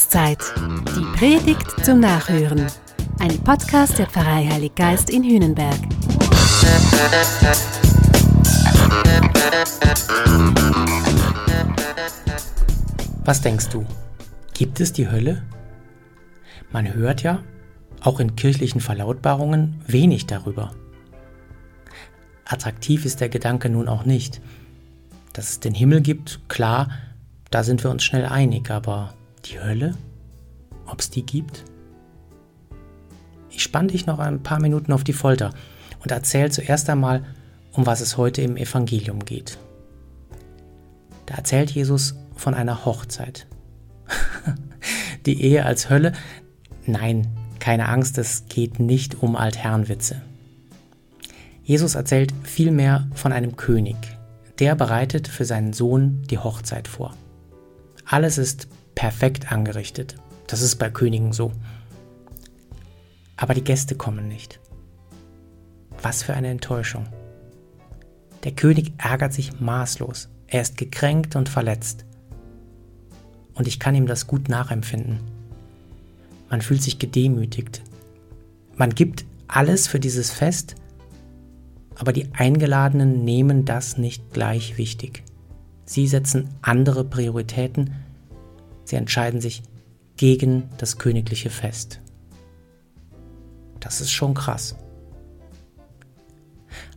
Adventszeit. Die Predigt zum Nachhören. Ein Podcast der Pfarrei Heilig Geist in Hühnenberg. Was denkst du? Gibt es die Hölle? Man hört ja, auch in kirchlichen Verlautbarungen, wenig darüber. Attraktiv ist der Gedanke nun auch nicht. Dass es den Himmel gibt, klar, da sind wir uns schnell einig, aber die Hölle? Ob es die gibt? Ich spann dich noch ein paar Minuten auf die Folter und erzähl zuerst einmal, um was es heute im Evangelium geht. Da erzählt Jesus von einer Hochzeit. die Ehe als Hölle? Nein, keine Angst, es geht nicht um Altherrenwitze. Jesus erzählt vielmehr von einem König, der bereitet für seinen Sohn die Hochzeit vor. Alles ist perfekt angerichtet. Das ist bei Königen so. Aber die Gäste kommen nicht. Was für eine Enttäuschung. Der König ärgert sich maßlos. Er ist gekränkt und verletzt. Und ich kann ihm das gut nachempfinden. Man fühlt sich gedemütigt. Man gibt alles für dieses Fest, aber die Eingeladenen nehmen das nicht gleich wichtig. Sie setzen andere Prioritäten. Sie entscheiden sich gegen das königliche Fest. Das ist schon krass.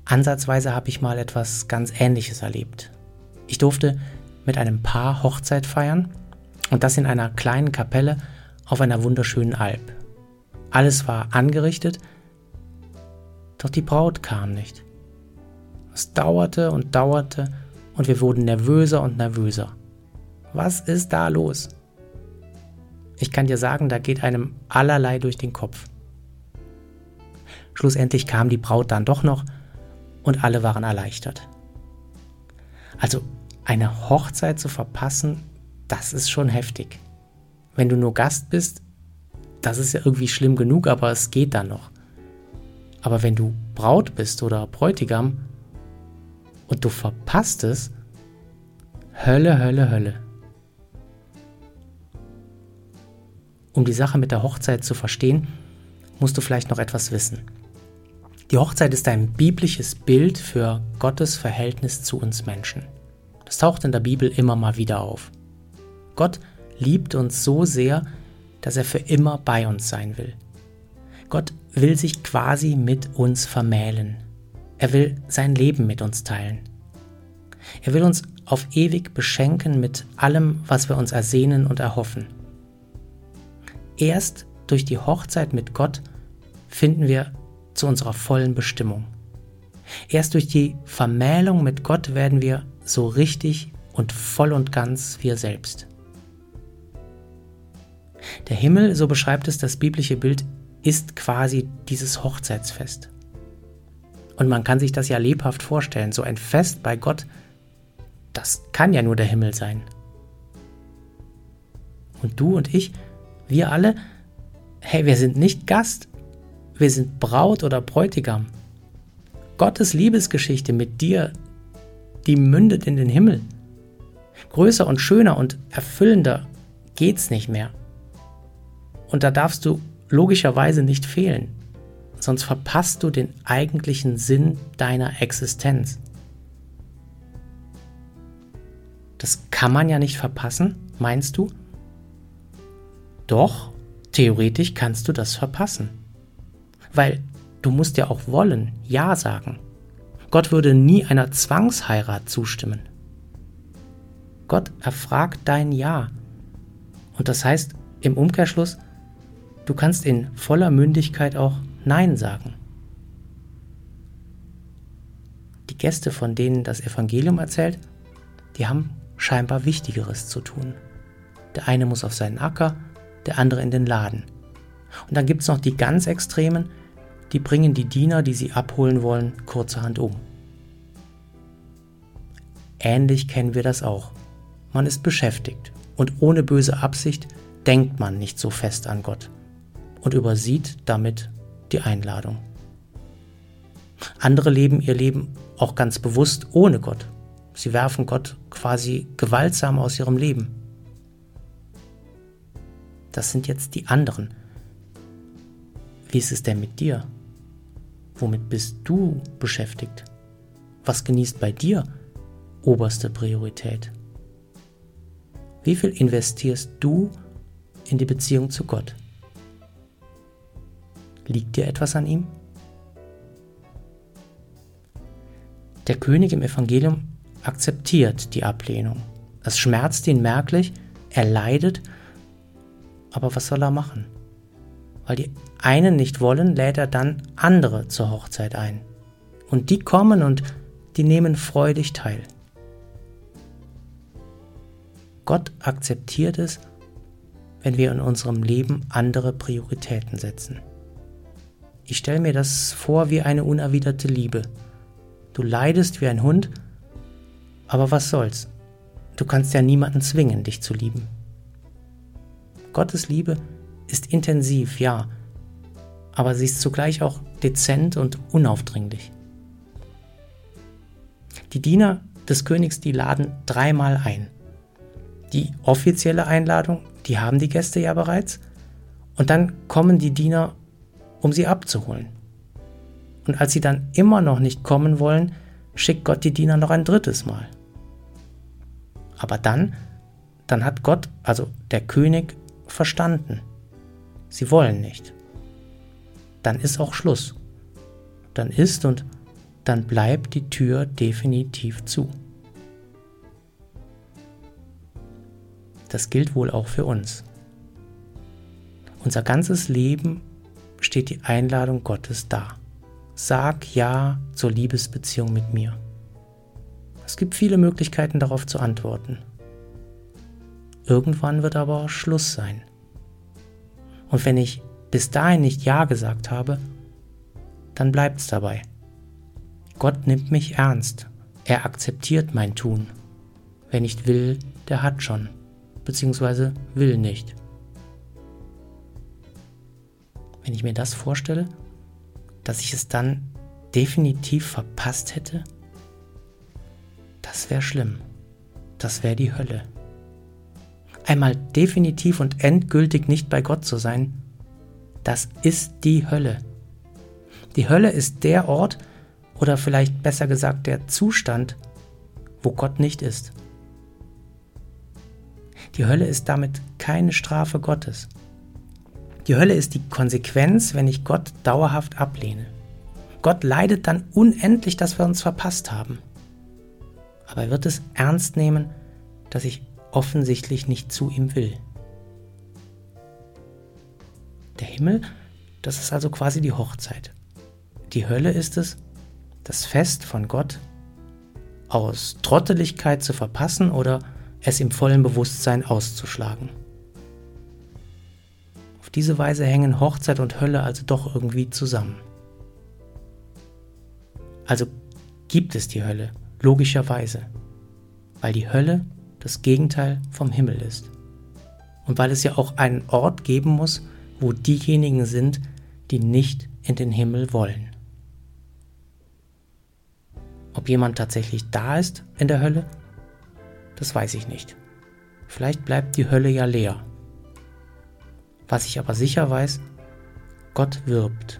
Ansatzweise habe ich mal etwas ganz Ähnliches erlebt. Ich durfte mit einem Paar Hochzeit feiern und das in einer kleinen Kapelle auf einer wunderschönen Alp. Alles war angerichtet, doch die Braut kam nicht. Es dauerte und dauerte und wir wurden nervöser und nervöser. Was ist da los? Ich kann dir sagen, da geht einem allerlei durch den Kopf. Schlussendlich kam die Braut dann doch noch und alle waren erleichtert. Also eine Hochzeit zu verpassen, das ist schon heftig. Wenn du nur Gast bist, das ist ja irgendwie schlimm genug, aber es geht dann noch. Aber wenn du Braut bist oder Bräutigam, und du verpasst es, Hölle, Hölle, Hölle. Um die Sache mit der Hochzeit zu verstehen, musst du vielleicht noch etwas wissen. Die Hochzeit ist ein biblisches Bild für Gottes Verhältnis zu uns Menschen. Das taucht in der Bibel immer mal wieder auf. Gott liebt uns so sehr, dass er für immer bei uns sein will. Gott will sich quasi mit uns vermählen. Er will sein Leben mit uns teilen. Er will uns auf ewig beschenken mit allem, was wir uns ersehnen und erhoffen. Erst durch die Hochzeit mit Gott finden wir zu unserer vollen Bestimmung. Erst durch die Vermählung mit Gott werden wir so richtig und voll und ganz wir selbst. Der Himmel, so beschreibt es das biblische Bild, ist quasi dieses Hochzeitsfest. Und man kann sich das ja lebhaft vorstellen. So ein Fest bei Gott, das kann ja nur der Himmel sein. Und du und ich, wir alle, hey, wir sind nicht Gast, wir sind Braut oder Bräutigam. Gottes Liebesgeschichte mit dir, die mündet in den Himmel. Größer und schöner und erfüllender geht's nicht mehr. Und da darfst du logischerweise nicht fehlen sonst verpasst du den eigentlichen Sinn deiner Existenz. Das kann man ja nicht verpassen, meinst du? Doch, theoretisch kannst du das verpassen. Weil du musst ja auch wollen, Ja sagen. Gott würde nie einer Zwangsheirat zustimmen. Gott erfragt dein Ja. Und das heißt im Umkehrschluss, du kannst in voller Mündigkeit auch Nein sagen. Die Gäste, von denen das Evangelium erzählt, die haben scheinbar Wichtigeres zu tun. Der eine muss auf seinen Acker, der andere in den Laden. Und dann gibt es noch die ganz Extremen, die bringen die Diener, die sie abholen wollen, kurzerhand um. Ähnlich kennen wir das auch. Man ist beschäftigt und ohne böse Absicht denkt man nicht so fest an Gott und übersieht damit die Einladung. Andere leben ihr Leben auch ganz bewusst ohne Gott. Sie werfen Gott quasi gewaltsam aus ihrem Leben. Das sind jetzt die anderen. Wie ist es denn mit dir? Womit bist du beschäftigt? Was genießt bei dir oberste Priorität? Wie viel investierst du in die Beziehung zu Gott? Liegt dir etwas an ihm? Der König im Evangelium akzeptiert die Ablehnung. Es schmerzt ihn merklich, er leidet, aber was soll er machen? Weil die einen nicht wollen, lädt er dann andere zur Hochzeit ein. Und die kommen und die nehmen freudig teil. Gott akzeptiert es, wenn wir in unserem Leben andere Prioritäten setzen. Ich stelle mir das vor wie eine unerwiderte Liebe. Du leidest wie ein Hund, aber was soll's? Du kannst ja niemanden zwingen, dich zu lieben. Gottes Liebe ist intensiv, ja, aber sie ist zugleich auch dezent und unaufdringlich. Die Diener des Königs, die laden dreimal ein. Die offizielle Einladung, die haben die Gäste ja bereits, und dann kommen die Diener, um sie abzuholen. Und als sie dann immer noch nicht kommen wollen, schickt Gott die Diener noch ein drittes Mal. Aber dann, dann hat Gott, also der König, verstanden. Sie wollen nicht. Dann ist auch Schluss. Dann ist und dann bleibt die Tür definitiv zu. Das gilt wohl auch für uns. Unser ganzes Leben steht die Einladung Gottes da. Sag Ja zur Liebesbeziehung mit mir. Es gibt viele Möglichkeiten darauf zu antworten. Irgendwann wird aber Schluss sein. Und wenn ich bis dahin nicht Ja gesagt habe, dann bleibt es dabei. Gott nimmt mich ernst. Er akzeptiert mein Tun. Wer nicht will, der hat schon, beziehungsweise will nicht. Wenn ich mir das vorstelle, dass ich es dann definitiv verpasst hätte, das wäre schlimm. Das wäre die Hölle. Einmal definitiv und endgültig nicht bei Gott zu sein, das ist die Hölle. Die Hölle ist der Ort, oder vielleicht besser gesagt der Zustand, wo Gott nicht ist. Die Hölle ist damit keine Strafe Gottes. Die Hölle ist die Konsequenz, wenn ich Gott dauerhaft ablehne. Gott leidet dann unendlich, dass wir uns verpasst haben aber er wird es ernst nehmen, dass ich offensichtlich nicht zu ihm will. Der Himmel, das ist also quasi die Hochzeit. Die Hölle ist es, das Fest von Gott aus Trotteligkeit zu verpassen oder es im vollen Bewusstsein auszuschlagen. Auf diese Weise hängen Hochzeit und Hölle also doch irgendwie zusammen. Also gibt es die Hölle, Logischerweise, weil die Hölle das Gegenteil vom Himmel ist. Und weil es ja auch einen Ort geben muss, wo diejenigen sind, die nicht in den Himmel wollen. Ob jemand tatsächlich da ist in der Hölle, das weiß ich nicht. Vielleicht bleibt die Hölle ja leer. Was ich aber sicher weiß, Gott wirbt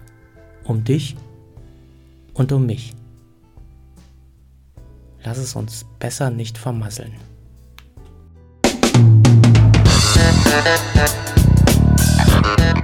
um dich und um mich. Lass es uns besser nicht vermasseln.